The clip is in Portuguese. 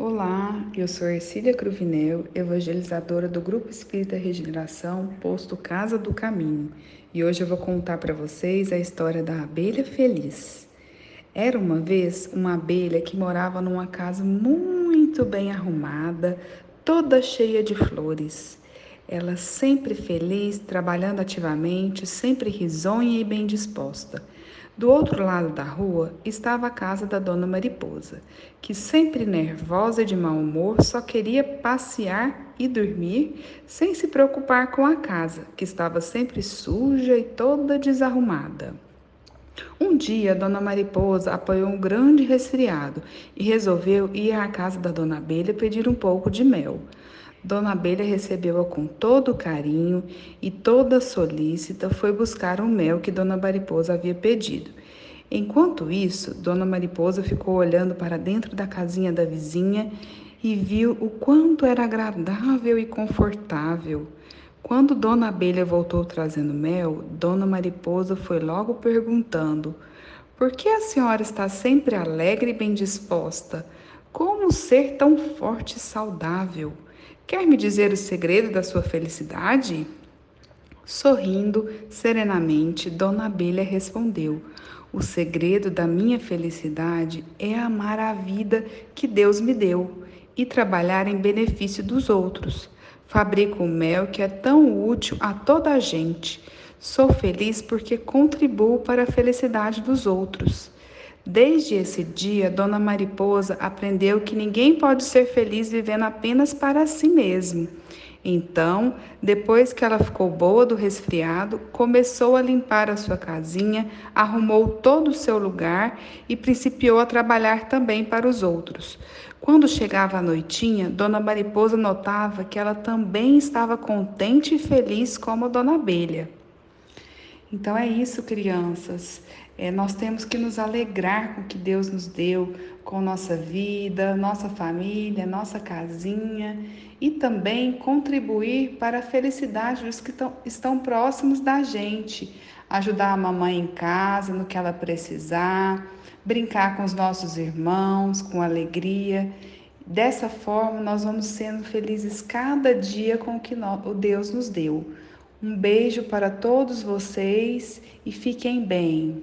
Olá, eu sou Ercília Cruvinel, evangelizadora do Grupo Espírita Regeneração, posto Casa do Caminho, e hoje eu vou contar para vocês a história da abelha feliz. Era uma vez uma abelha que morava numa casa muito bem arrumada, toda cheia de flores. Ela sempre feliz, trabalhando ativamente, sempre risonha e bem disposta. Do outro lado da rua estava a casa da dona Mariposa, que sempre nervosa e de mau humor só queria passear e dormir, sem se preocupar com a casa, que estava sempre suja e toda desarrumada. Um dia, Dona Mariposa apoiou um grande resfriado e resolveu ir à casa da Dona Abelha pedir um pouco de mel. Dona Abelha recebeu-a com todo carinho e toda solícita foi buscar o mel que Dona Mariposa havia pedido. Enquanto isso, Dona Mariposa ficou olhando para dentro da casinha da vizinha e viu o quanto era agradável e confortável. Quando Dona Abelha voltou trazendo mel, Dona Mariposa foi logo perguntando: Por que a senhora está sempre alegre e bem disposta? Como ser tão forte e saudável? Quer me dizer o segredo da sua felicidade? Sorrindo serenamente, Dona Abelha respondeu: O segredo da minha felicidade é amar a vida que Deus me deu e trabalhar em benefício dos outros. Fabrico o mel que é tão útil a toda a gente. Sou feliz porque contribuo para a felicidade dos outros. Desde esse dia, Dona Mariposa aprendeu que ninguém pode ser feliz vivendo apenas para si mesmo. Então, depois que ela ficou boa do resfriado, começou a limpar a sua casinha, arrumou todo o seu lugar e principiou a trabalhar também para os outros. Quando chegava a noitinha, Dona Mariposa notava que ela também estava contente e feliz como Dona Abelha. Então é isso, crianças. É, nós temos que nos alegrar com o que Deus nos deu, com nossa vida, nossa família, nossa casinha e também contribuir para a felicidade dos que estão, estão próximos da gente. Ajudar a mamãe em casa no que ela precisar, brincar com os nossos irmãos com alegria. Dessa forma, nós vamos sendo felizes cada dia com o que o Deus nos deu. Um beijo para todos vocês e fiquem bem.